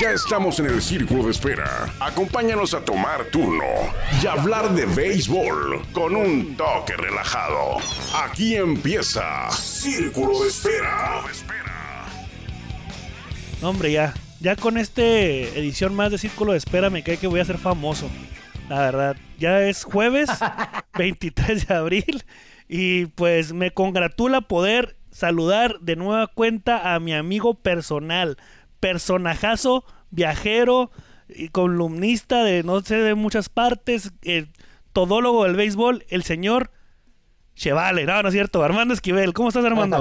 Ya estamos en el círculo de espera. Acompáñanos a tomar turno y hablar de béisbol con un toque relajado. Aquí empieza Círculo de Espera. hombre, ya. Ya con este edición más de Círculo de Espera me cae que voy a ser famoso. La verdad. Ya es jueves 23 de abril. Y pues me congratula poder saludar de nueva cuenta a mi amigo personal, personajazo, viajero y columnista de no sé de muchas partes, el todólogo del béisbol, el señor Chevale, no, no es cierto, Armando Esquivel, ¿cómo estás Armando?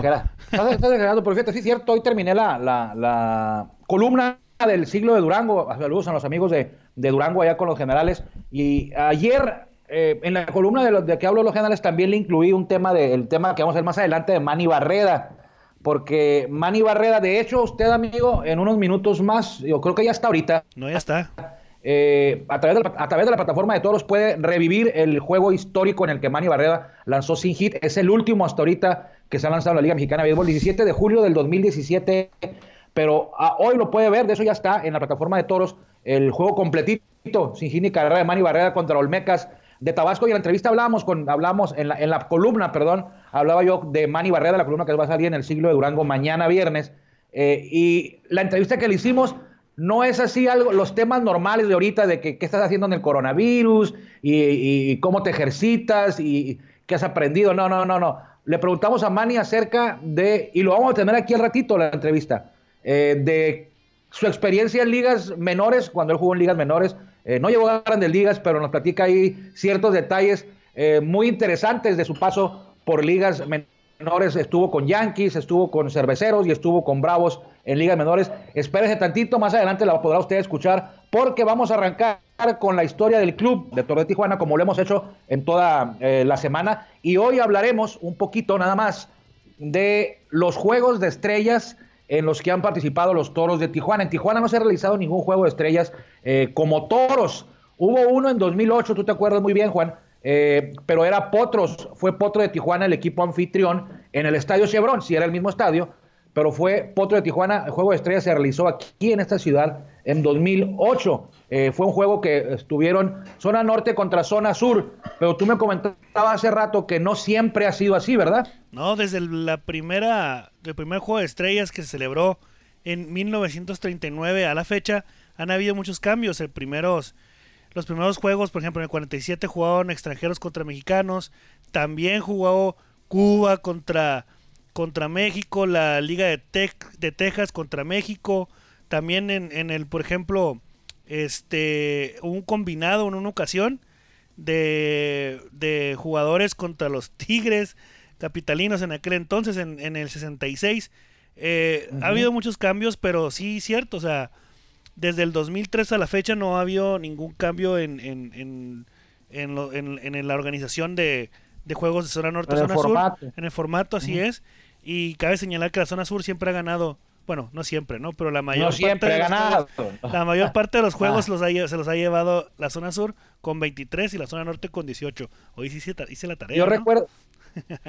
Estás exagerando, pero fíjate, sí cierto, hoy terminé la, la, la, columna del siglo de Durango, saludos a los amigos de, de Durango allá con los generales, y ayer eh, en la columna de, los, de que hablo de los generales también le incluí un tema, de, el tema que vamos a ver más adelante de Manny Barreda, porque Manny Barreda, de hecho, usted, amigo, en unos minutos más, yo creo que ya está ahorita. No, ya está. Eh, a, través de la, a través de la plataforma de toros puede revivir el juego histórico en el que Manny Barreda lanzó sin hit. Es el último hasta ahorita que se ha lanzado en la Liga Mexicana de Béisbol, 17 de julio del 2017. Pero ah, hoy lo puede ver, de eso ya está en la plataforma de toros, el juego completito, sin hit ni carrera de Manny Barreda contra Olmecas de Tabasco y en la entrevista hablábamos con hablamos en la, en la columna, perdón, hablaba yo de Manny Barrera, la columna que va a salir en el siglo de Durango mañana viernes. Eh, y la entrevista que le hicimos no es así algo, los temas normales de ahorita de qué estás haciendo en el coronavirus y, cómo te ejercitas y qué has aprendido. No, no, no, no. Le preguntamos a Manny acerca de, y lo vamos a tener aquí al ratito la entrevista, eh, de su experiencia en ligas menores, cuando él jugó en ligas menores, eh, no llegó a grandes ligas, pero nos platica ahí ciertos detalles eh, muy interesantes de su paso por ligas menores. Estuvo con Yankees, estuvo con Cerveceros y estuvo con Bravos en ligas menores. Espérese tantito, más adelante la podrá usted escuchar, porque vamos a arrancar con la historia del club de Torre de Tijuana, como lo hemos hecho en toda eh, la semana. Y hoy hablaremos un poquito nada más de los juegos de estrellas en los que han participado los toros de Tijuana. En Tijuana no se ha realizado ningún juego de estrellas eh, como toros. Hubo uno en 2008, tú te acuerdas muy bien, Juan, eh, pero era Potros, fue Potro de Tijuana el equipo anfitrión en el estadio Chevron, si era el mismo estadio, pero fue Potro de Tijuana, el juego de estrellas se realizó aquí en esta ciudad en 2008. Eh, fue un juego que estuvieron zona norte contra zona sur, pero tú me comentabas hace rato que no siempre ha sido así, ¿verdad? No, desde la primera, el primer juego de estrellas que se celebró en 1939 a la fecha, han habido muchos cambios. El primeros, los primeros juegos, por ejemplo, en el 47 jugaron extranjeros contra mexicanos. También jugó Cuba contra, contra México, la Liga de, de Texas contra México. También en, en el, por ejemplo, este un combinado en una ocasión de, de jugadores contra los Tigres capitalinos en aquel entonces, en, en el 66. Eh, Ha habido muchos cambios, pero sí, cierto, o sea, desde el 2003 a la fecha no ha habido ningún cambio en, en, en, en, la organización de, de, juegos de zona norte, zona sur, en el formato, así es. Y cabe señalar que la zona sur siempre ha ganado bueno, no siempre, ¿no? Pero la mayor parte de ganado. la mayor parte de los juegos los se los ha llevado la zona sur con 23 y la zona norte con 18. Hoy sí hice, la tarea. Yo recuerdo,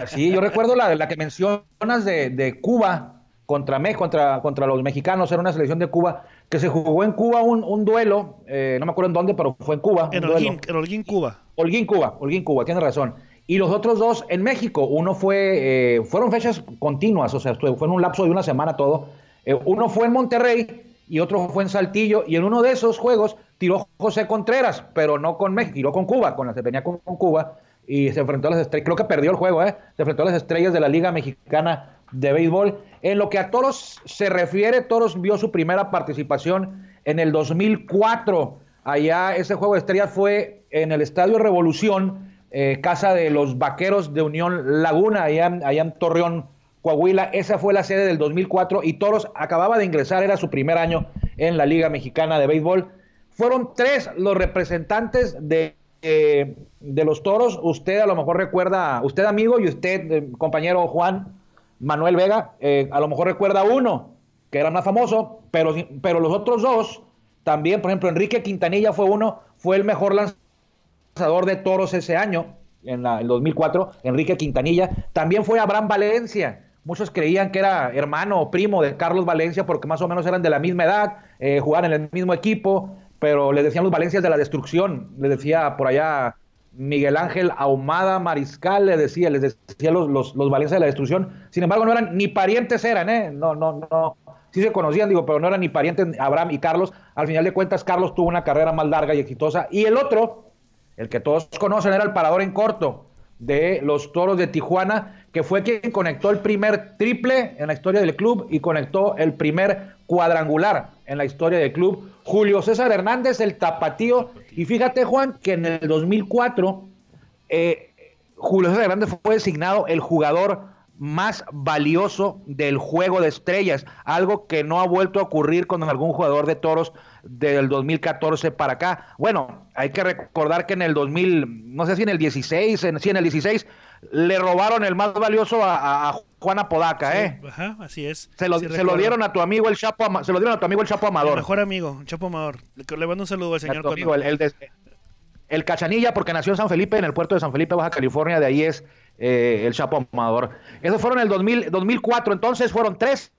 sí, yo recuerdo la, la que mencionas de, de Cuba contra México, contra, contra los mexicanos, era una selección de Cuba, que se jugó en Cuba un, un duelo, eh, no me acuerdo en dónde, pero fue en Cuba. En Holguín, en Holguín, Cuba. Holguín, Cuba, Holguín, Cuba, tiene razón. Y los otros dos en México, uno fue, eh, fueron fechas continuas, o sea, fue en un lapso de una semana todo. Eh, uno fue en Monterrey y otro fue en Saltillo, y en uno de esos juegos tiró José Contreras, pero no con México, tiró con Cuba, con la se venía con, Cuba, y se enfrentó a las estrellas, creo que perdió el juego, ¿eh? se enfrentó a las estrellas de la Liga Mexicana de Béisbol. En lo que a Toros se refiere, Toros vio su primera participación en el 2004. Allá ese juego de estrellas fue en el Estadio Revolución, eh, casa de los Vaqueros de Unión Laguna, allá, en Torreón, Coahuila. Esa fue la sede del 2004 y Toros acababa de ingresar, era su primer año en la Liga Mexicana de Béisbol. Fueron tres los representantes de, eh, de los Toros. Usted a lo mejor recuerda, usted amigo y usted, eh, compañero Juan Manuel Vega, a lo mejor recuerda uno que era más famoso, pero, pero los otros dos también, por ejemplo, Enrique Quintanilla fue uno, fue el mejor lanzador de toros ese año, en el 2004, Enrique Quintanilla. También fue Abraham Valencia, Muchos creían que era hermano o primo de Carlos Valencia porque más o menos eran de la misma edad. eh, jugaban en el mismo equipo, pero les decían los Valencias de la destrucción, les decía por allá Miguel Ángel Ahumada Mariscal, le decía, les decía los, los, los Valencias de la destrucción, sin embargo no eran, ni parientes eran, ¿eh? No, no, no, sí se conocían, digo, pero no eran ni parientes Abraham y Carlos, al final de cuentas Carlos tuvo una carrera más larga y exitosa, y el otro, el que todos conocen, era el parador en corto, de los Toros de Tijuana, que fue quien conectó el primer triple en la historia del club y conectó el primer cuadrangular en la historia del club. Julio César Hernández, el tapatío. Y fíjate, Juan, que en el 2004 eh, Julio César Hernández fue designado el jugador más valioso del juego de estrellas, algo que no ha vuelto a ocurrir con algún jugador de toros del 2014 para acá. Bueno, hay que recordar que en el 2000, no sé si en el 16, en, sí, en el 16, le robaron el más valioso a, a Juana Podaca, ¿eh? Ajá, así es. Se lo, se lo, dieron a tu amigo el Chapo, se lo dieron a tu amigo el Chapo Amador. El mejor amigo, Chapo Amador. Le, mando un saludo al señor. Amigo, el, el, de, el, Cachanilla, porque nació en San Felipe, en el puerto de San Felipe, Baja California, de ahí es eh, el Chapo Amador. Esos fueron el 2000, 2004, entonces fueron tres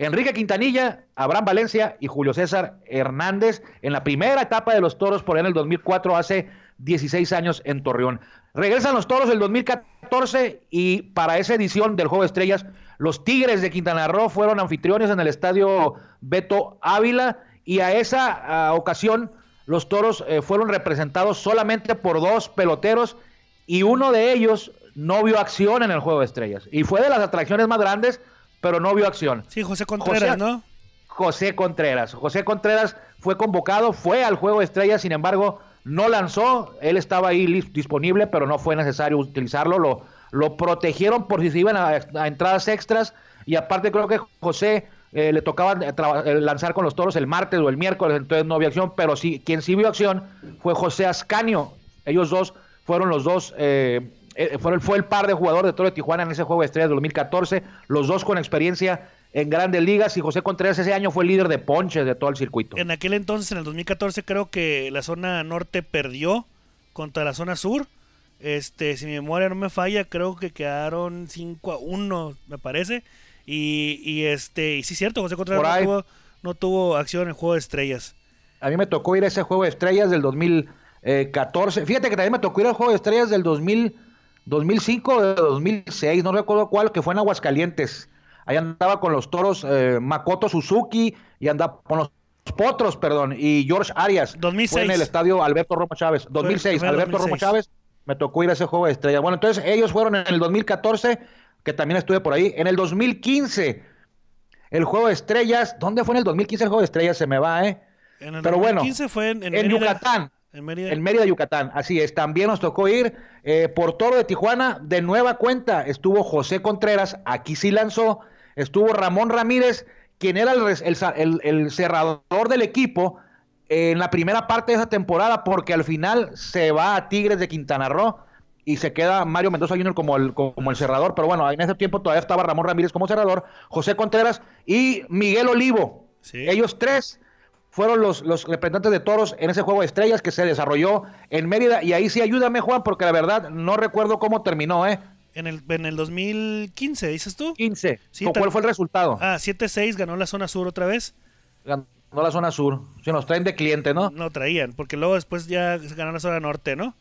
Enrique Quintanilla, Abraham Valencia y Julio César Hernández en la primera etapa de los toros por ahí en el 2004, hace 16 años en Torreón. Regresan los toros del 2014 y para esa edición del Juego de Estrellas, los Tigres de Quintana Roo fueron anfitriones en el estadio Beto Ávila y a esa ocasión los toros eh, fueron representados solamente por dos peloteros y uno de ellos no vio acción en el Juego de Estrellas. Y fue de las atracciones más grandes pero no vio acción. Sí, José Contreras, José, ¿no? José Contreras. José Contreras fue convocado, fue al juego de estrellas, sin embargo, no lanzó. Él estaba ahí disponible, pero no fue necesario utilizarlo. Lo, lo protegieron por si se iban a, a entradas extras. Y aparte, creo que José eh, le tocaba lanzar con los toros el martes o el miércoles, entonces no había acción. Pero sí, quien sí vio acción fue José Ascanio. Ellos dos fueron los dos. Eh, fue, fue, el par de jugadores de Toro de Tijuana en ese juego de estrellas de 2014, los dos con experiencia en grandes ligas y José Contreras ese año fue el líder de ponches de todo el circuito. En aquel entonces, en el 2014, creo que la zona norte perdió contra la zona sur. Este, si mi memoria no me falla, creo que quedaron 5 a 1, me parece. Y, y este, y sí, cierto, José Contreras no tuvo, no tuvo, acción en el juego de estrellas. A mí me tocó ir a ese juego de estrellas del 2014. Fíjate que también me tocó ir al juego de estrellas del 2000. 2005 o 2006, no recuerdo cuál, que fue en Aguascalientes. Ahí andaba con los toros eh, Makoto Suzuki y andaba con los Potros, perdón, y George Arias. 2006. Fue en el estadio Alberto Romo Chávez. 2006, fue, fue Alberto 2006. Romo Chávez. Me tocó ir a ese juego de estrella. Bueno, entonces ellos fueron en el 2014, que también estuve por ahí. En el 2015, el juego de estrellas. ¿Dónde fue en el 2015 el juego de estrellas? Se me va, ¿eh? En el Pero 2015 bueno, fue en, en, en Yucatán. En Mérida. En Mérida, Yucatán, así es. También nos tocó ir eh, por Toro de Tijuana. De nueva cuenta estuvo José Contreras, aquí sí lanzó. Estuvo Ramón Ramírez, quien era el, el, el, el cerrador del equipo en la primera parte de esa temporada, porque al final se va a Tigres de Quintana Roo y se queda Mario Mendoza Jr. como el, como el cerrador. Pero bueno, en ese tiempo todavía estaba Ramón Ramírez como cerrador, José Contreras y Miguel Olivo. Sí. Ellos tres fueron los, los, representantes de toros en ese juego de estrellas que se desarrolló en Mérida. Y ahí sí ayúdame, Juan, porque la verdad no recuerdo cómo terminó, ¿eh? En el, en el 2015, dices tú. 15. Sí, ¿Cuál fue el resultado? Ah, 7-6, ganó la zona sur otra vez. Ganó la zona sur. Si nos traen de cliente, ¿no? No traían, porque luego después ya ganó la zona norte, ¿no?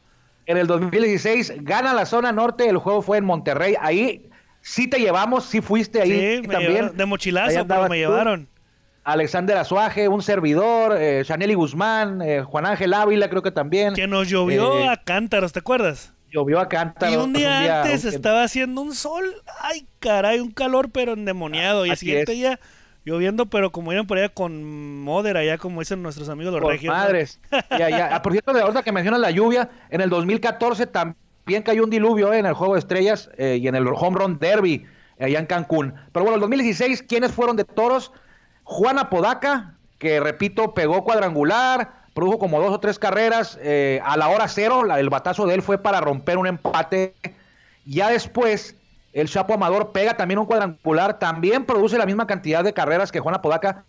En el 2016 gana la zona norte, el juego fue en Monterrey. Ahí sí te llevamos, sí fuiste ahí sí, también. Llevaron, de mochilazo, pero me llevaron. Alexander Azuaje, un servidor, eh, Chaneli Guzmán, eh, Juan Ángel Ávila, creo que también. Que nos llovió eh, a cántaros, ¿te acuerdas? Llovió a cántaros. Y un día, un día antes un... estaba haciendo un sol, ay caray, un calor pero endemoniado. Y el siguiente día lloviendo, pero como iban por allá con moder, allá como dicen nuestros amigos los por regios. Madres. ya, ya. Por cierto, de ahorita que mencionas la lluvia, en el 2014 también cayó un diluvio en el Juego de Estrellas y en el Home Run Derby allá en Cancún. Pero bueno, el 2016, ¿quiénes fueron de toros? Juan Apodaca, que repito, pegó cuadrangular, produjo como dos o tres carreras eh, a la hora cero, la, el batazo de él fue para romper un empate. Ya después, el Chapo Amador pega también un cuadrangular, también produce la misma cantidad de carreras que Juan Apodaca,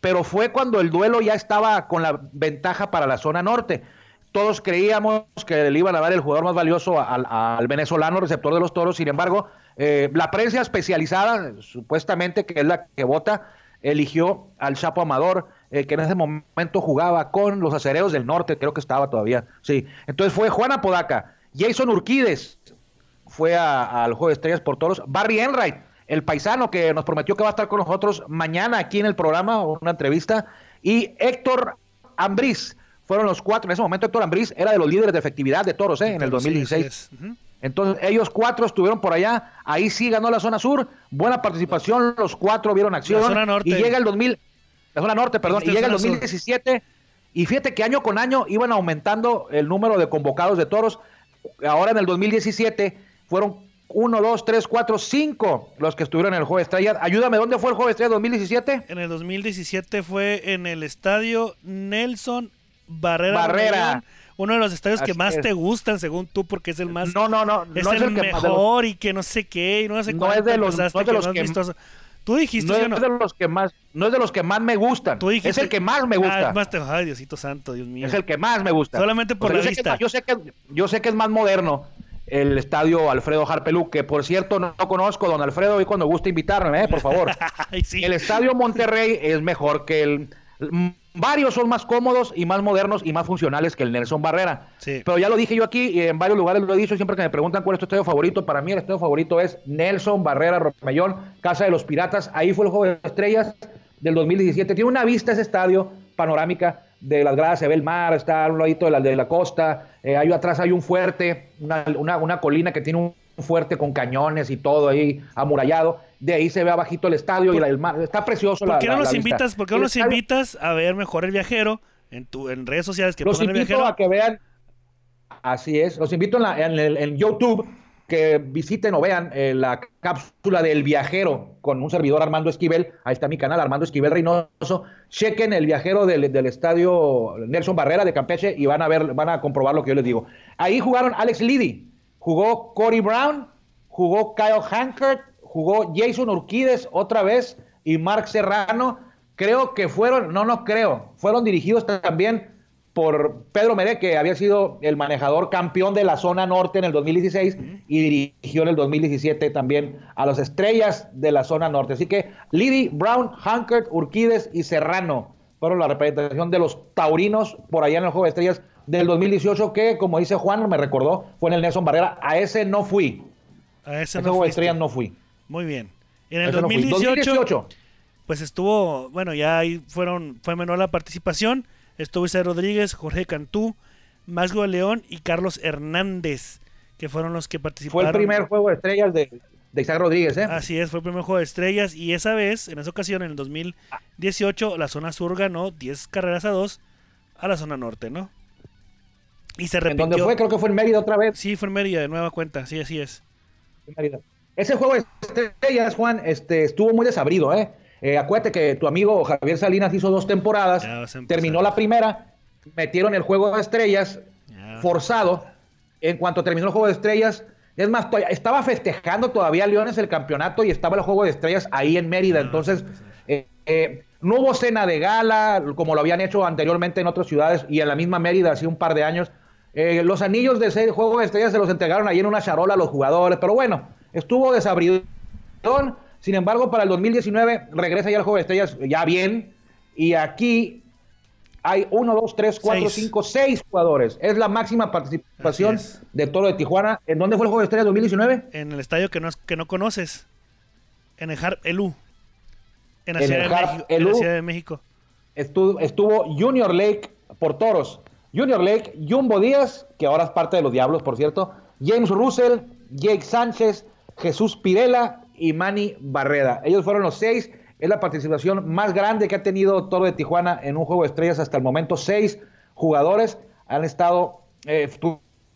pero fue cuando el duelo ya estaba con la ventaja para la zona norte. Todos creíamos que le iban a dar el jugador más valioso al, al venezolano receptor de los toros, sin embargo, eh, la prensa especializada, supuestamente que es la que vota, eligió al Chapo Amador eh, que en ese momento jugaba con los acereros del norte, creo que estaba todavía, sí. Entonces fue Juan Apodaca, Jason Urquides fue al Juego de Estrellas por Toros, Barry Enright, el paisano que nos prometió que va a estar con nosotros mañana aquí en el programa, una entrevista, y Héctor Ambriz, fueron los cuatro, en ese momento Héctor Ambriz era de los líderes de efectividad de Toros, ¿eh? en el 2016. Entonces ellos cuatro estuvieron por allá, ahí sí ganó la zona sur, buena participación, los cuatro vieron acción. Y llega el 2000, la zona norte, perdón, y llega el 2017 y fíjate que año con año iban aumentando el número de convocados de toros. Ahora en el 2017 fueron 1, 2, 3, 4, 5 los que estuvieron en el Juego de Estrellas. Ayúdame, ¿dónde fue el Juego de Estrellas 2017? En el 2017 fue en el estadio Nelson Barrera. Barrera. Uno de los estadios que más te gustan, según tú, porque es el más. No, no, no. Es el, mejor y que no sé qué, y no sé no es de los, no es de los que, Tú dijiste, no es de los que más, no es de los que más me gustan. Tú dijiste, es el que más me gusta. Ah, más te, ay, Diosito santo, Dios mío. Es el que más me gusta. Solamente por la vista. yo sé que yo sé que es más moderno el estadio Alfredo Harpelú, que por cierto no, conozco, don Alfredo, y cuando guste invitarme, ¿eh? por favor. El estadio Monterrey es mejor que el Varios son más cómodos y más modernos y más funcionales que el Nelson Barrera. Pero ya lo dije yo aquí y en varios lugares lo he dicho. Siempre que me preguntan cuál es tu estadio favorito, para mí el estadio favorito es Nelson Barrera Romellón, Casa de los Piratas. Ahí fue el juego de estrellas del 2017. Tiene una vista ese estadio panorámica de las gradas, se ve el mar, está a un ladito de la, de la costa. Eh, ahí atrás hay un fuerte, una, una colina que tiene un fuerte con cañones y todo ahí amurallado. De ahí se ve abajito el estadio y el mar. Está precioso. ¿Por qué no nos invitas? ¿Por qué no nos invitas a ver mejor el viajero en tu en redes sociales que los invito a que vean. Así es. Los invito en, en, YouTube que visiten o vean eh, la cápsula del viajero con un servidor Armando Esquivel. Ahí está mi canal, Armando Esquivel Reynoso. Chequen el viajero del, del, estadio Nelson Barrera de Campeche y van a ver, van a comprobar lo que yo les digo. Ahí jugaron Alex Liddy, jugó Cory Brown, jugó Kyle Hankert, jugó Jason Urquides otra vez y Mark Serrano. Creo que fueron, no, no creo, fueron dirigidos también por Pedro Meré, que había sido el manejador campeón de la zona norte en el 2016 y dirigió en el 2017 también a las estrellas de la zona norte. Así que Liddy, Brown, Hankert, Urquides y Serrano fueron la representación de los taurinos por allá en el Juego de Estrellas del 2018 que, como dice Juan, me recordó, fue en el Nelson Barrera. A ese no fui. A ese, no estrellas no fui. Muy bien. En el 2018, pues estuvo, bueno, ya ahí fueron, fue menor la participación. Estuvo Isaac Rodríguez, Jorge Cantú, Masgo León y Carlos Hernández, que fueron los que participaron. Fue el primer juego de estrellas de, de Isaac Rodríguez, ¿eh? Así es, fue el primer juego de estrellas. Y esa vez, en esa ocasión, en el 2018, la zona sur ganó 10 carreras a 2 a la zona norte, ¿no? Y se repitió. ¿En dónde fue? Creo que fue en Mérida otra vez. Sí, fue en Mérida, de nueva cuenta, sí, así es. Ese juego de estrellas, Juan, este, estuvo muy desabrido, ¿eh? ¿eh? Acuérdate que tu amigo Javier Salinas hizo dos temporadas, terminó la primera, metieron el juego de estrellas forzado. En cuanto terminó el juego de estrellas, es más, estaba festejando todavía Leones el campeonato y estaba el juego de estrellas ahí en Mérida. Entonces, eh, eh, no hubo cena de gala, como lo habían hecho anteriormente en otras ciudades y en la misma Mérida hace un par de años. Eh, los anillos de ese juego de estrellas se los entregaron ahí en una charola a los jugadores, pero bueno, estuvo desabridón. Sin embargo, para el 2019 regresa ya el juego de estrellas ya bien. Y aquí hay uno, dos, tres, cuatro, cinco, seis jugadores. Es la máxima participación de Toro de Tijuana. ¿En dónde fue el juego de estrellas 2019? En el estadio que no, que no conoces. En el Harp Elú. En la, ciudad, de México. Estuvo, estuvo Junior Lake por toros. Junior Lake, Jumbo Díaz, que ahora es parte de los Diablos, por cierto, James Russell, Jake Sánchez, Jesús Pirela y Manny Barreda. Ellos fueron los seis. Es la participación más grande que ha tenido Toro de Tijuana en un juego de estrellas hasta el momento. Seis jugadores han estado. Eh,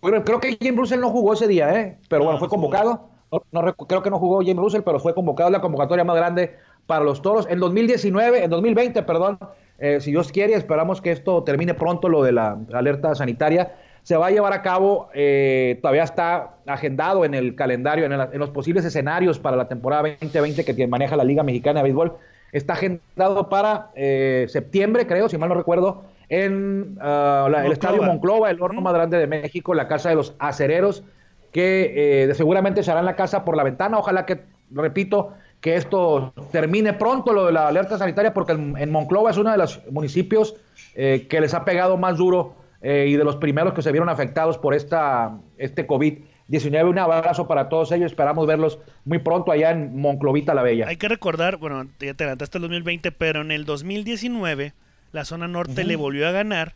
creo que James Russell no jugó ese día, ¿eh? pero bueno, fue convocado. No, creo que no jugó James Russell, pero fue convocado la convocatoria más grande para los toros. En 2019, en 2020, perdón, eh, si Dios quiere, esperamos que esto termine pronto, lo de la alerta sanitaria. Se va a llevar a cabo, eh, todavía está agendado en el calendario, en, los posibles escenarios para la temporada 2020 que maneja la Liga Mexicana de Béisbol. Está agendado para eh, septiembre, creo, si mal no recuerdo, en ah, el Estadio Monclova, el horno más grande de México, la casa de los acereros, que seguramente se hará en la casa por la ventana. Ojalá que, repito, que esto termine pronto, lo de la alerta sanitaria, porque en, Monclova es uno de los municipios eh, que les ha pegado más duro eh, y de los primeros que se vieron afectados por esta, este COVID-19. Un abrazo para todos ellos, esperamos verlos muy pronto allá en Monclovita la Bella. Hay que recordar, bueno, ya te adelantaste el 2020, pero en el 2019 la zona norte le volvió a ganar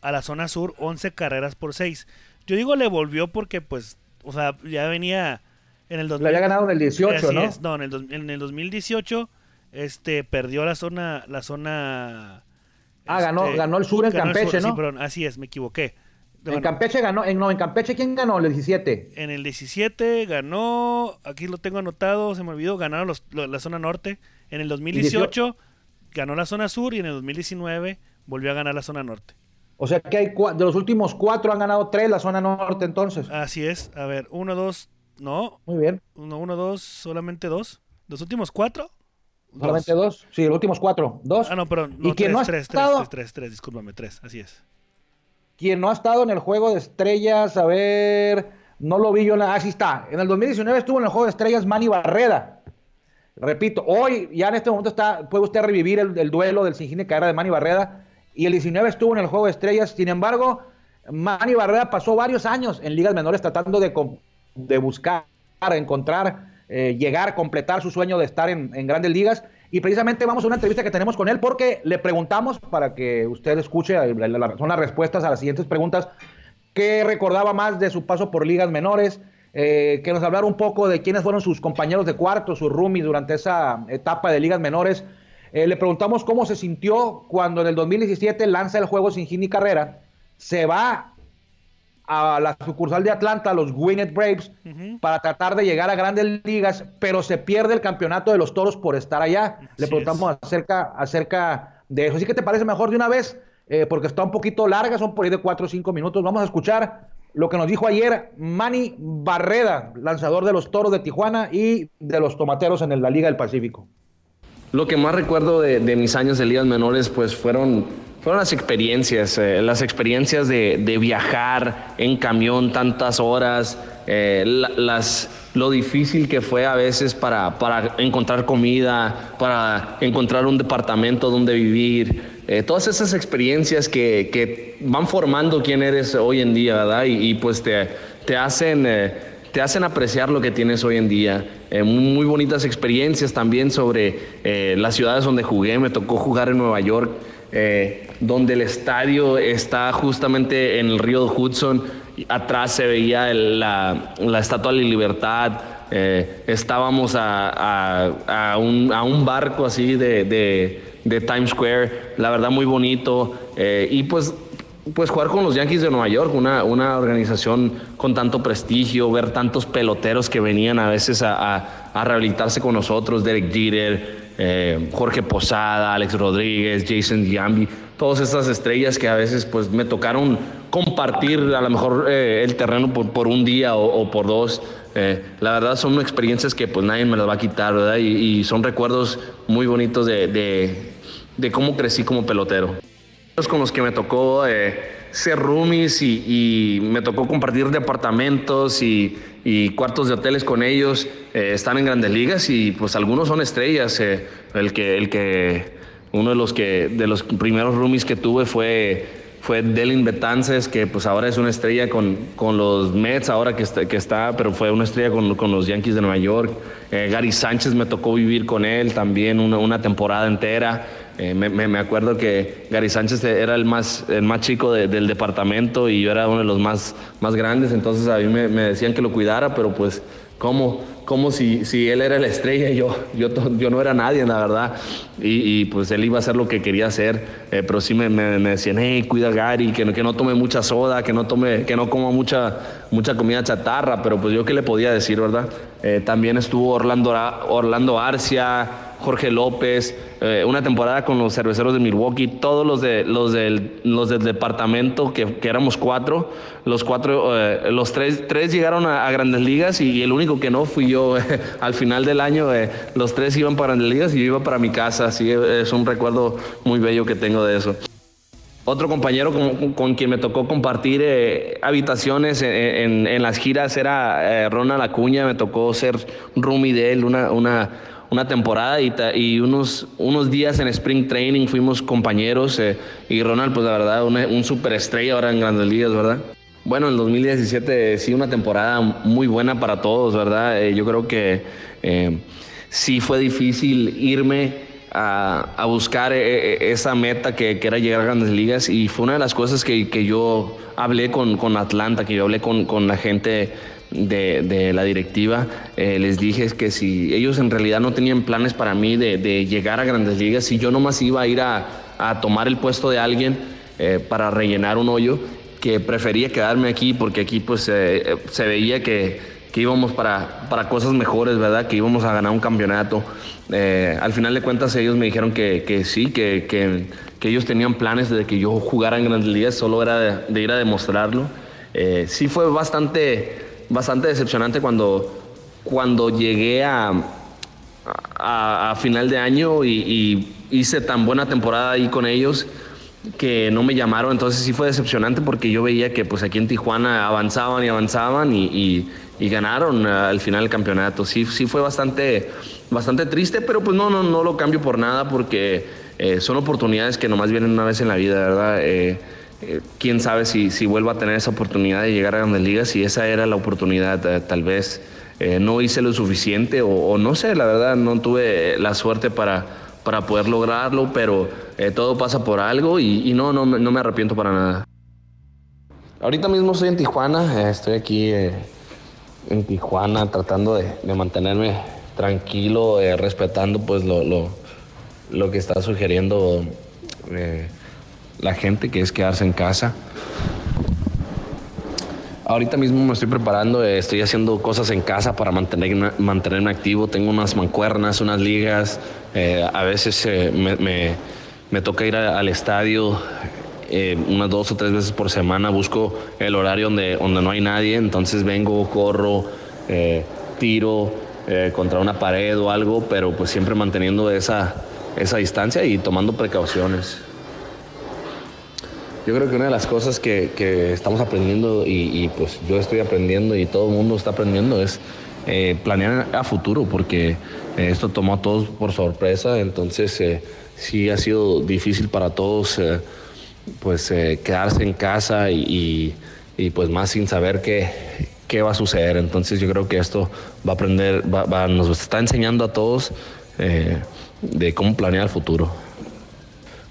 a la zona sur 11 carreras por 6. Yo digo le volvió porque pues, o sea, ya venía en el Le había ganado en el 18, ¿no? no, en el, en el 2018 este perdió la zona la zona Ah, ganó, este, ganó el sur en Campeche, ¿no? Sí, perdón, así es, me equivoqué. en Campeche ganó, en, no, en Campeche ¿quién ganó? El 17. En el 17 ganó, aquí lo tengo anotado, se me olvidó, ganaron los, la zona norte. En el 2018 ganó la zona sur y en el 2019 volvió a ganar la zona norte. O sea que hay de los últimos cuatro han ganado tres la zona norte entonces. Así es, a ver, uno, dos, no. Muy bien. Uno, uno, dos, solamente dos. ¿Los últimos cuatro? Solamente dos. Sí, los últimos cuatro. Dos. Ah, no, pero no, ¿Y tres, no tres, estado... tres, tres, tres, discúlpame, tres, así es. Quien no ha estado en el juego de estrellas, a ver, no lo vi yo. La... Ah, sí está. En el 2019 estuvo en el juego de estrellas Manny Barreda. Repito, hoy ya en este momento está, puede usted revivir el, duelo del Singine Carrera de Manny Barreda. Y el 19 estuvo en el juego de estrellas. Sin embargo, Manny Barreda pasó varios años en ligas menores tratando de, de buscar, encontrar, eh, llegar, completar su sueño de estar en, grandes ligas. Y precisamente vamos a una entrevista que tenemos con él porque le preguntamos, para que usted escuche, eh, son las respuestas a las siguientes preguntas, qué recordaba más de su paso por ligas menores, eh, que nos hablara un poco de quiénes fueron sus compañeros de cuarto, sus roomies durante esa etapa de ligas menores. le preguntamos cómo se sintió cuando en el 2017 lanza el juego sin gin ni carrera, se va a la sucursal de Atlanta, los Gwinnett Braves, para tratar de llegar a grandes ligas, pero se pierde el campeonato de los toros por estar allá. Le preguntamos acerca, acerca de eso. Así que te parece mejor de una vez, eh, porque está un poquito larga, son por ahí de 4 o 5 minutos. Vamos a escuchar lo que nos dijo ayer Manny Barreda, lanzador de los toros de Tijuana y de los tomateros en la Liga del Pacífico. Lo que más recuerdo de, de mis años de ligas menores, pues fueron fueron las experiencias, eh, las experiencias de, viajar en camión tantas horas, eh, las, lo difícil que fue a veces para, para encontrar comida, para encontrar un departamento donde vivir. Eh, todas esas experiencias que, que, van formando quién eres hoy en día, ¿verdad? Y, pues te, te hacen te hacen apreciar lo que tienes hoy en día. muy bonitas experiencias también sobre las ciudades donde jugué. Me tocó jugar en Nueva York. Eh, donde el estadio está justamente en el río Hudson. Atrás se veía la, Estatua de la Libertad. Eh, estábamos a, un, barco así de, Times Square, la verdad muy bonito. Eh, y pues, pues jugar con los Yankees de Nueva York, una, una organización con tanto prestigio, ver tantos peloteros que venían a veces a, rehabilitarse con nosotros, Derek Jeter, eh, Jorge Posada, Alex Rodríguez, Jason Giambi, todas estas estrellas que a veces pues me tocaron compartir a lo mejor eh, el terreno por, un día o, por dos. Eh, la verdad son experiencias que pues nadie me las va a quitar, ¿verdad? Y, son recuerdos muy bonitos de, cómo crecí como pelotero. Con los que me tocó ser roomies y, me tocó compartir departamentos y, cuartos de hoteles con ellos. Eh, están en grandes ligas y pues algunos son estrellas. Eh, el que, el que, uno de los que, de los primeros roomies que tuve fue, fue Delin Betances, que pues ahora es una estrella con, con los Mets, ahora que está, que está, pero fue una estrella con, con los Yankees de Nueva York. Eh, Gary Sánchez me tocó vivir con él también una, una temporada entera. Eh, me, acuerdo que Gary Sánchez era el más, el más chico del departamento y yo era uno de los más, más grandes, entonces a mí me, decían que lo cuidara, pero pues, ¿cómo? Como si, si él era la estrella y yo, yo, yo no era nadie, la verdad. Y, pues él iba a hacer lo que quería hacer, eh, pero sí me, decían, hey, cuida a Gary, que, que no tome mucha soda, que no, tome, que no coma mucha, mucha comida chatarra, pero pues yo qué le podía decir, ¿verdad? Eh, también estuvo Orlando, Orlando Arcia, Jorge López, eh, una temporada con los cerveceros de Milwaukee, todos los, de, los, del, los del departamento, que, éramos cuatro, los cuatro, eh, los tres, tres llegaron a, grandes ligas y, el único que no fui yo. al final del año, los tres iban para grandes ligas y yo iba para mi casa, así es un recuerdo muy bello que tengo de eso. Otro compañero con, quien me tocó compartir eh, habitaciones en, las giras era Ronald Acuña, me tocó ser roomie de él una, una una temporada y, y, unos, unos días en Spring Training fuimos compañeros eh, y Ronald, pues la verdad, un superestrella ahora en Grandes Ligas, ¿verdad? Bueno, el 2017 sí una temporada muy buena para todos, ¿verdad? Eh, yo creo que eh, sí fue difícil irme a, buscar esa meta que, era llegar a grandes ligas y fue una de las cosas que, yo hablé con, con, Atlanta, que yo hablé con, con la gente de, la directiva, eh, les dije que si ellos en realidad no tenían planes para mí de, llegar a grandes ligas, si yo nomás iba a ir a, tomar el puesto de alguien eh, para rellenar un hoyo, que prefería quedarme aquí porque aquí pues eh, se veía que, íbamos para, para cosas mejores, ¿verdad? Que íbamos a ganar un campeonato. al final de cuentas ellos me dijeron que, sí, que, que, ellos tenían planes de que yo jugara en grandes ligas, solo era de, ir a demostrarlo. sí fue bastante bastante decepcionante cuando, cuando llegué a, a, final de año y, hice tan buena temporada ahí con ellos que no me llamaron, entonces sí fue decepcionante porque yo veía que pues aquí en Tijuana avanzaban y avanzaban y, ganaron al final el campeonato. Sí, sí fue bastante, bastante triste, pero pues no, no, no lo cambio por nada porque eh, son oportunidades que nomás vienen una vez en la vida, ¿verdad? Eh, eh, quién sabe si, si vuelvo a tener esa oportunidad de llegar a grandes ligas, y esa era la oportunidad, eh, tal vez eh, no hice lo suficiente o, no sé, la verdad no tuve la suerte para, para poder lograrlo, pero todo pasa por algo y, no, no, no, me arrepiento para nada. Ahorita mismo estoy en Tijuana, estoy aquí en Tijuana tratando de, de mantenerme tranquilo, respetando pues lo, lo, lo, que está sugiriendo la gente, que es quedarse en casa. Ahorita mismo me estoy preparando, eh, estoy haciendo cosas en casa para mantener, mantenerme activo. Tengo unas mancuernas, unas ligas. Eh, a veces eh, me, toca ir al estadio unas dos o tres veces por semana. Busco el horario donde, donde no hay nadie. Entonces vengo, corro, tiro contra una pared o algo, pero pues siempre manteniendo esa, esa distancia y tomando precauciones. Yo creo que una de las cosas que, estamos aprendiendo y, pues yo estoy aprendiendo y todo el mundo está aprendiendo es eh, planear a futuro porque eh, esto tomó a todos por sorpresa, entonces eh, sí ha sido difícil para todos pues quedarse en casa y, pues más sin saber qué, qué va a suceder. Entonces yo creo que esto va a aprender, nos está enseñando a todos de cómo planear el futuro.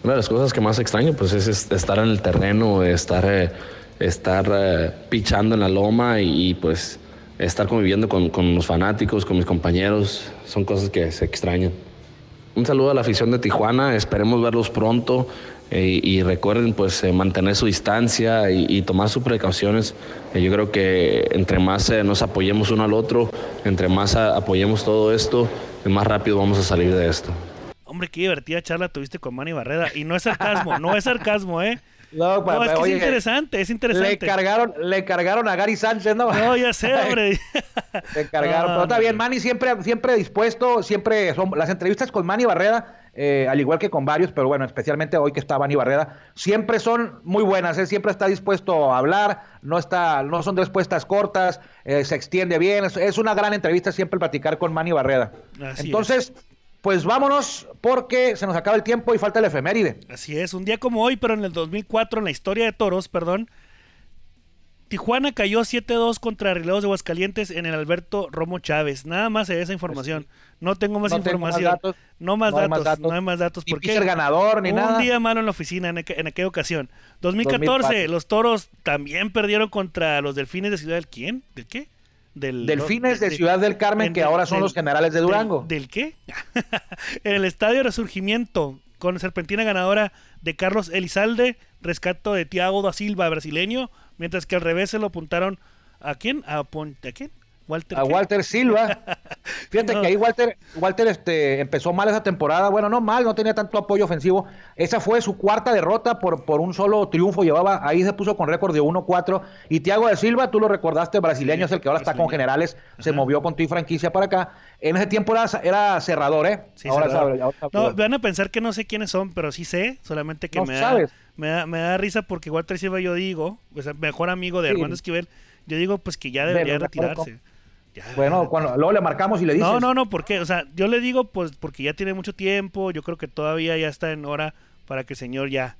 Una de las cosas que más extraño pues es estar en el terreno, estar, eh, estar eh, pichando en la loma y, pues estar conviviendo con, con, los fanáticos, con mis compañeros, son cosas que se extrañan. Un saludo a la afición de Tijuana, esperemos verlos pronto eh, y recuerden pues mantener su distancia y, tomar sus precauciones. yo creo que entre más nos apoyemos uno al otro, entre más apoyemos todo esto, más rápido vamos a salir de esto. Hombre, qué divertida charla tuviste con Manny Barreda. Y no es sarcasmo, no es sarcasmo, ¿eh? No, es que es interesante, es interesante. Le cargaron, le cargaron a Gary Sánchez, ¿no? No, ya sé, hombre. le cargaron. Pero está bien, Manny siempre, siempre dispuesto, siempre son las entrevistas con Manny Barreda, eh, al igual que con varios, pero bueno, especialmente hoy que está Manny Barreda, siempre son muy buenas, ¿eh? siempre está dispuesto a hablar, no está, no son respuestas cortas, eh, se extiende bien, es, una gran entrevista siempre platicar con Manny Barreda. Entonces, pues vámonos porque se nos acaba el tiempo y falta el efeméride. Así es, un día como hoy, pero en el 2004, en la historia de toros, perdón, Tijuana cayó 7-2 contra Rileros de Aguascalientes en el Alberto Romo Chávez. Nada más de esa información. No tengo más información. no, más, datos, no hay más datos. ¿Por qué? ganador ni nada. Un día malo en la oficina en, aquella ocasión. 2014, los toros también perdieron contra los delfines de Ciudad del ¿Quién? ¿Del qué? Delfines de, Ciudad del Carmen, que ahora son los generales de Durango. ¿Del, qué? en el Estadio Resurgimiento, con serpentina ganadora de Carlos Elizalde, rescato de Tiago da Silva, brasileño, mientras que al revés se lo apuntaron a quién? ¿A, ¿A quién? A Walter Silva. Fíjate que ahí Walter, Walter este, empezó mal esa temporada. Bueno, no mal, no tenía tanto apoyo ofensivo. Esa fue su cuarta derrota por, por un solo triunfo. Llevaba, ahí se puso con récord de 1-4. Y Thiago de Silva, tú lo recordaste, brasileño, es el que ahora está con generales. Se movió con tu franquicia para acá. En ese tiempo era, cerrador, ¿eh? ahora Sabe, no, van a pensar que no sé quiénes son, pero sí sé. Solamente que me, da, me, da, risa porque Walter Silva, yo digo, pues, mejor amigo de Armando Esquivel, yo digo pues que ya debería retirarse Bueno, cuando, luego le marcamos y le dices. No, no, no, ¿por qué? O sea, yo le digo pues porque ya tiene mucho tiempo, yo creo que todavía ya está en hora para que el señor ya...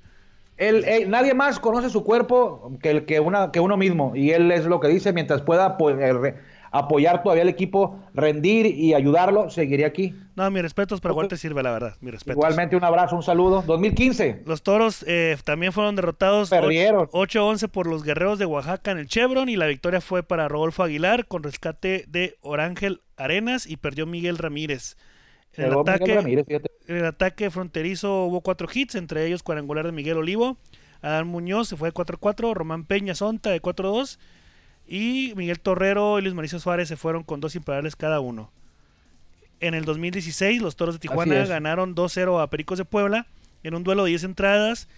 Él, él- nadie más conoce su cuerpo que, el, que, una, que uno mismo. Y él es lo que dice, mientras pueda pues, eh, re- apoyar todavía al equipo, rendir y ayudarlo, seguiría aquí. No, mis respetos para Walter Sirve, la verdad, mis respetos. Igualmente un abrazo, un saludo. 2015. Los toros eh, también fueron derrotados Perdieron. 8-11 por los guerreros de Oaxaca en el Chevron y la victoria fue para Rodolfo Aguilar con rescate de Orángel Arenas y perdió Miguel Ramírez. En el, Llegó Miguel ataque, Ramírez, fíjate. en el ataque fronterizo hubo cuatro hits, entre ellos cuadrangular de Miguel Olivo. Adán Muñoz se fue de 4-4, Román Peña Sonta de 4-2 y Miguel Torrero y Luis Mauricio Suárez se fueron con dos imparables cada uno. En el 2016 los Toros de Tijuana es. ganaron 2-0 a Pericos de Puebla en un duelo de 10 entradas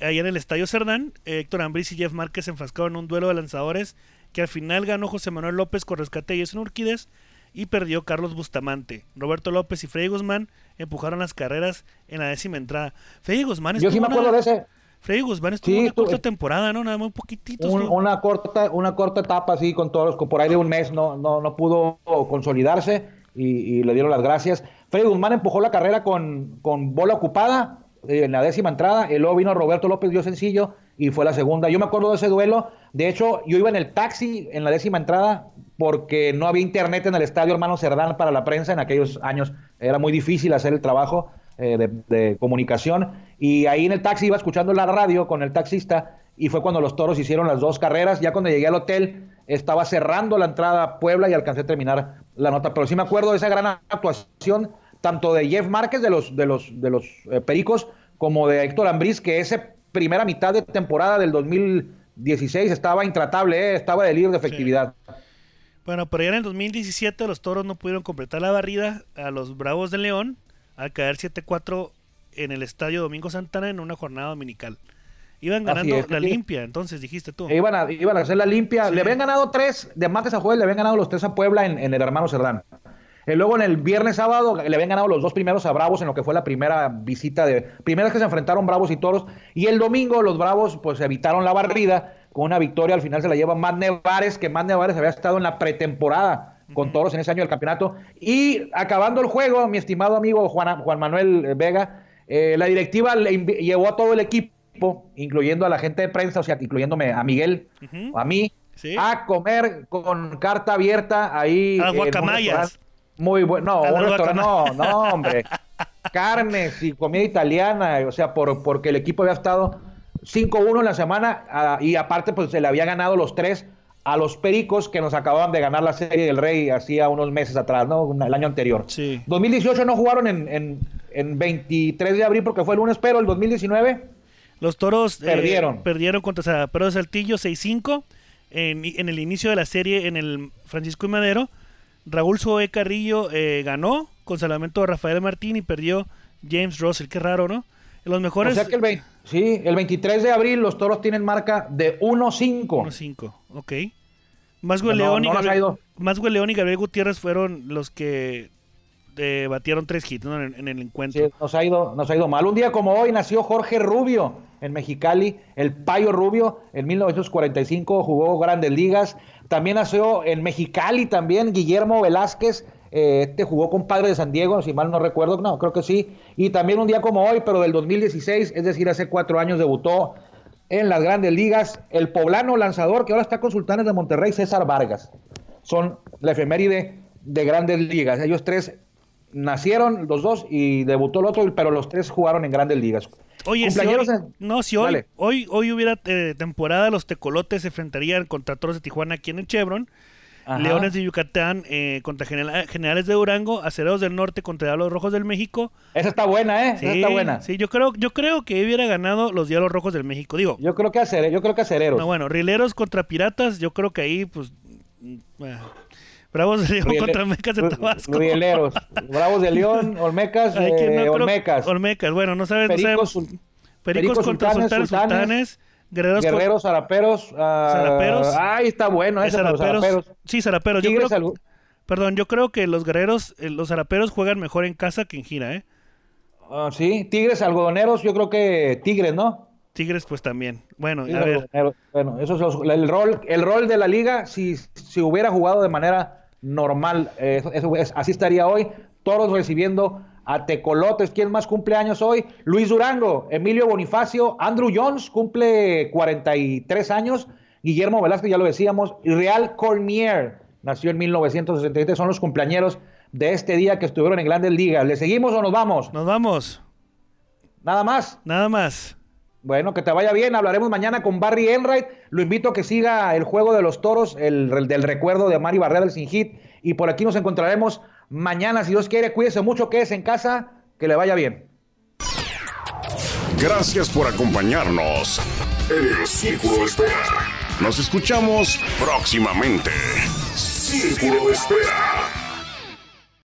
allá en el Estadio Cerdán. Eh, Héctor Ambriz y Jeff Márquez se enfrascaron en un duelo de lanzadores que al final ganó José Manuel López con rescate de Jason Urquides y perdió Carlos Bustamante. Roberto López y Freddy Guzmán empujaron las carreras en la décima entrada. Freddy Guzmán Yo sí me acuerdo una- de ese. Freddy Guzmán estuvo Sí, una corta temporada, ¿no? Nada más un poquitito. Un- sí. una corta una corta etapa así con todos con por ahí de un mes no no, no pudo consolidarse y, y le dieron las gracias Freddy Guzmán empujó la carrera con, con bola ocupada eh, en la décima entrada y luego vino Roberto López dio sencillo y fue la segunda yo me acuerdo de ese duelo de hecho yo iba en el taxi en la décima entrada porque no había internet en el estadio hermano Cerdán para la prensa en aquellos años era muy difícil hacer el trabajo eh, de, de comunicación y ahí en el taxi iba escuchando la radio con el taxista y fue cuando los toros hicieron las dos carreras. Ya cuando llegué al hotel estaba cerrando la entrada a Puebla y alcancé a terminar la nota. Pero sí me acuerdo de esa gran actuación tanto de Jeff Márquez de los, de los, de los eh, Pericos como de Héctor Ambriz, que esa primera mitad de temporada del 2016 estaba intratable, eh, estaba de líder de efectividad. Bueno, pero ya en el 2017 los toros no pudieron completar la barrida a los Bravos de León al caer 7-4 en el estadio Domingo Santana en una jornada dominical. Iban ganando es, la limpia, entonces dijiste tú. Iban a, iban a hacer la limpia. Sí. Le habían ganado tres, de martes a jueves le habían ganado los tres a Puebla en, en el hermano Cerdán. Y luego en el viernes sábado le habían ganado los dos primeros a Bravos en lo que fue la primera visita de. Primera vez que se enfrentaron Bravos y Toros. Y el domingo los Bravos pues evitaron la barrida con una victoria. Al final se la lleva Matt Nevares, que Matt Nevares había estado en la pretemporada con Toros en ese año del campeonato. Y acabando el juego, mi estimado amigo Juan, Juan Manuel Vega, eh, la directiva le llevó a todo el equipo, incluyendo a la gente de prensa, o sea, incluyéndome a Miguel, a mí, Sí. a comer con carta abierta ahí. A guacamayas. Muy bueno, no, no, no, hombre. Carnes y comida italiana, o sea, por, porque el equipo había estado 5-1 en la semana ah, y aparte pues se le había ganado los tres a los Pericos que nos acababan de ganar la Serie del Rey hacía unos meses atrás, ¿no? El año anterior. Sí. 2018 no jugaron en, en, en 23 de abril porque fue el lunes, pero el 2019 Los toros eh, Perdieron. perdieron contra Zaraperos de Saltillo 6-5 en, en el inicio de la serie en el Francisco y Madero. Raúl Zoe Carrillo eh, ganó con salvamento de Rafael Martín y perdió James Russell. Qué raro, ¿no? Los mejores. O sea que el, 20 sí, el 23 de abril los toros tienen marca de 1-5. 1-5, ok. Más León, y no Gabriel, ido. Maswell León y Gabriel Gutiérrez fueron los que eh, batieron tres hits ¿no? en, en el encuentro. Sí, nos ha ido, nos ha ido mal. Un día como hoy nació Jorge Rubio en Mexicali, el Payo Rubio, en 1945 jugó Grandes Ligas. También nació en Mexicali también Guillermo Velázquez, eh, este jugó con Padre de San Diego, si mal no recuerdo, no, creo que sí. Y también un día como hoy, pero del 2016, es decir, hace cuatro años debutó en las Grandes Ligas el poblano lanzador que ahora está con Sultanes de Monterrey, César Vargas. Son la efeméride de Grandes Ligas. Ellos tres nacieron los dos y debutó el otro, pero los tres jugaron en Grandes Ligas. Oye, si hoy, en- no, si hoy, Dale. hoy, hoy hubiera eh, temporada, los tecolotes se enfrentarían contra Toros de Tijuana aquí en el Chevron, Ajá. Leones de Yucatán eh, contra General- Generales de Durango, Acereros del Norte contra Diablos Rojos del México. Esa está buena, ¿eh? Sí, Esa está buena. sí, yo creo, yo creo que hubiera ganado los Diablos Rojos del México. Digo, Yo creo que acere- yo creo que acereros. no, bueno, Rileros contra Piratas, yo creo que ahí, pues, mm, bueno. Bravos de León Riele- contra Mecas de Tabasco. Rieleros. Bravos de León, Olmecas, eh, no Olmecas. Olmecas, bueno, no sabes, no Pericos, sabemos. Pericos, Pericos, contra Sultanes, Sultanes, Sultanes, Sultanes, Guerreros, Guerreros, Zaraperos. ah, Zaraperos. Ay, está bueno Eh, pero zaraperos, Zaraperos. sí, zaraperos. Yo creo, perdón, yo creo que los guerreros, eh, los zaraperos juegan mejor en casa que en gira, ¿eh? ah, sí, Tigres, algodoneros, yo creo que Tigres, ¿no? Tigres, pues también. Bueno, Tigres, a ver, algodoneros. Bueno, eso es los- el rol, el rol de la liga, si, si hubiera jugado de manera normal. Eh, eso, es, así estaría hoy. Todos recibiendo a Tecolotes. ¿Quién más cumple años hoy? Luis Durango, Emilio Bonifacio, Andrew Jones cumple 43 años. Guillermo Velázquez, ya lo decíamos. Y Real Cormier nació en 1967. Son los cumpleañeros de este día que estuvieron en Grandes Ligas. ¿Le seguimos o nos vamos? Nos vamos. ¿Nada más? Nada más. Bueno, que te vaya bien. Hablaremos mañana con Barry Enright. Lo invito a que siga el juego de los toros, el, del recuerdo de Mari Barrera del Sin Hit. Y por aquí nos encontraremos mañana, si Dios quiere. Cuídese mucho, quédese en casa. Que le vaya bien. Gracias por acompañarnos en el Círculo Espera. Nos escuchamos próximamente. Círculo Espera.